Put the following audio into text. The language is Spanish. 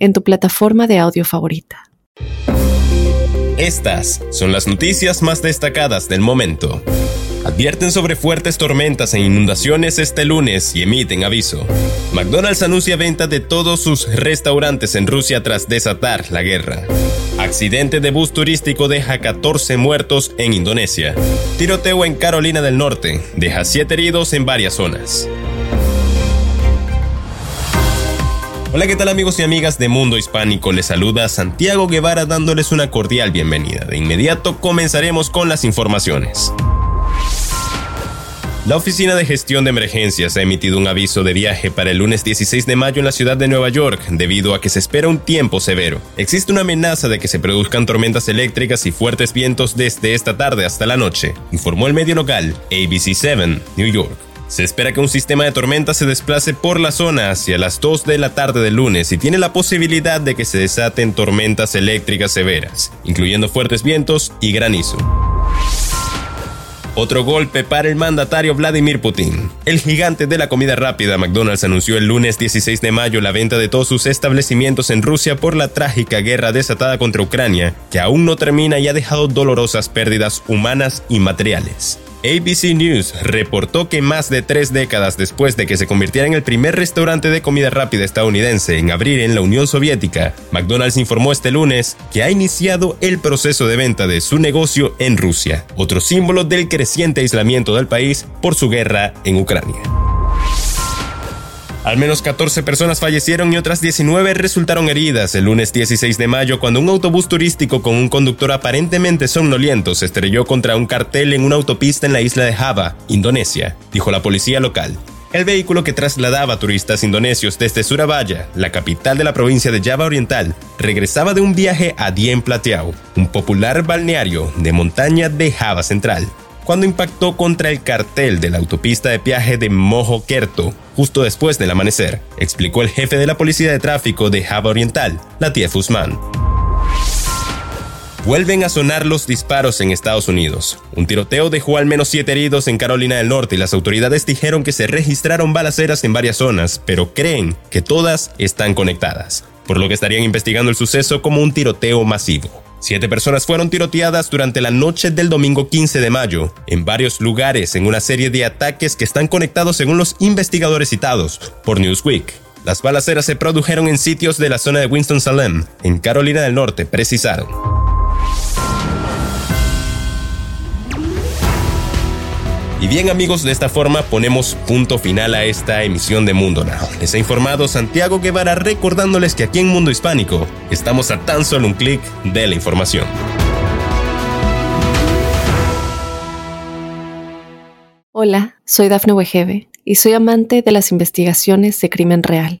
en tu plataforma de audio favorita. Estas son las noticias más destacadas del momento. Advierten sobre fuertes tormentas e inundaciones este lunes y emiten aviso. McDonald's anuncia venta de todos sus restaurantes en Rusia tras desatar la guerra. Accidente de bus turístico deja 14 muertos en Indonesia. Tiroteo en Carolina del Norte deja 7 heridos en varias zonas. Hola, ¿qué tal amigos y amigas de Mundo Hispánico? Les saluda Santiago Guevara dándoles una cordial bienvenida. De inmediato comenzaremos con las informaciones. La Oficina de Gestión de Emergencias ha emitido un aviso de viaje para el lunes 16 de mayo en la ciudad de Nueva York, debido a que se espera un tiempo severo. Existe una amenaza de que se produzcan tormentas eléctricas y fuertes vientos desde esta tarde hasta la noche, informó el medio local ABC7 New York. Se espera que un sistema de tormenta se desplace por la zona hacia las 2 de la tarde del lunes y tiene la posibilidad de que se desaten tormentas eléctricas severas, incluyendo fuertes vientos y granizo. Otro golpe para el mandatario Vladimir Putin. El gigante de la comida rápida McDonald's anunció el lunes 16 de mayo la venta de todos sus establecimientos en Rusia por la trágica guerra desatada contra Ucrania, que aún no termina y ha dejado dolorosas pérdidas humanas y materiales. ABC News reportó que más de tres décadas después de que se convirtiera en el primer restaurante de comida rápida estadounidense en abrir en la Unión Soviética, McDonald's informó este lunes que ha iniciado el proceso de venta de su negocio en Rusia, otro símbolo del creciente aislamiento del país por su guerra en Ucrania. Al menos 14 personas fallecieron y otras 19 resultaron heridas el lunes 16 de mayo cuando un autobús turístico con un conductor aparentemente somnoliento se estrelló contra un cartel en una autopista en la isla de Java, Indonesia, dijo la policía local. El vehículo que trasladaba turistas indonesios desde Surabaya, la capital de la provincia de Java Oriental, regresaba de un viaje a Dien Plateau, un popular balneario de montaña de Java Central cuando impactó contra el cartel de la autopista de peaje de Mojokerto justo después del amanecer, explicó el jefe de la Policía de Tráfico de Java Oriental, Latif Usman. Vuelven a sonar los disparos en Estados Unidos. Un tiroteo dejó al menos siete heridos en Carolina del Norte y las autoridades dijeron que se registraron balaceras en varias zonas, pero creen que todas están conectadas, por lo que estarían investigando el suceso como un tiroteo masivo. Siete personas fueron tiroteadas durante la noche del domingo 15 de mayo, en varios lugares en una serie de ataques que están conectados según los investigadores citados por Newsweek. Las balaceras se produjeron en sitios de la zona de Winston-Salem, en Carolina del Norte, precisaron. Y bien amigos, de esta forma ponemos punto final a esta emisión de Mundo Now. Les ha informado Santiago Guevara recordándoles que aquí en Mundo Hispánico estamos a tan solo un clic de la información. Hola, soy Dafne Wegebe y soy amante de las investigaciones de crimen real.